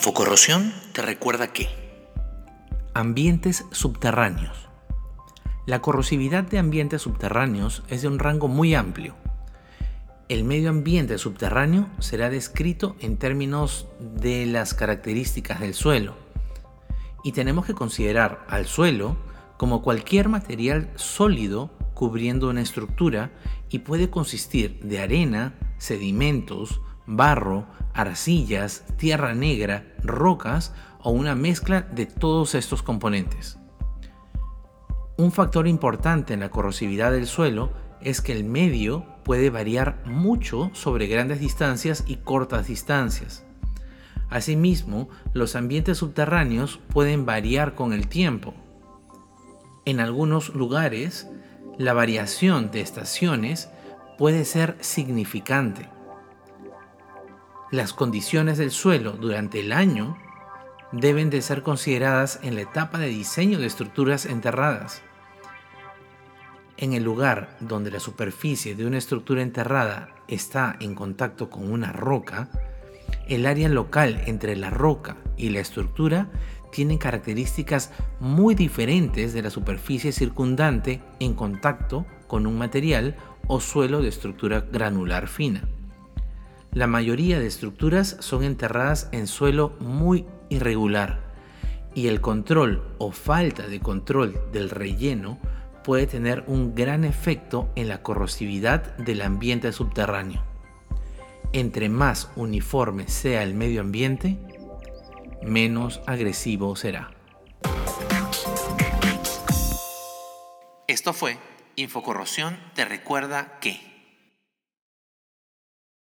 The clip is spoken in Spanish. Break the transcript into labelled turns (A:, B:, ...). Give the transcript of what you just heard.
A: Infocorrosión te recuerda que
B: Ambientes subterráneos. La corrosividad de ambientes subterráneos es de un rango muy amplio. El medio ambiente subterráneo será descrito en términos de las características del suelo. Y tenemos que considerar al suelo como cualquier material sólido cubriendo una estructura y puede consistir de arena, sedimentos, barro, arcillas, tierra negra, rocas o una mezcla de todos estos componentes. Un factor importante en la corrosividad del suelo es que el medio puede variar mucho sobre grandes distancias y cortas distancias. Asimismo, los ambientes subterráneos pueden variar con el tiempo. En algunos lugares, la variación de estaciones puede ser significante las condiciones del suelo durante el año deben de ser consideradas en la etapa de diseño de estructuras enterradas. En el lugar donde la superficie de una estructura enterrada está en contacto con una roca, el área local entre la roca y la estructura tiene características muy diferentes de la superficie circundante en contacto con un material o suelo de estructura granular fina. La mayoría de estructuras son enterradas en suelo muy irregular y el control o falta de control del relleno puede tener un gran efecto en la corrosividad del ambiente subterráneo. Entre más uniforme sea el medio ambiente, menos agresivo será.
A: Esto fue Infocorrosión te recuerda que...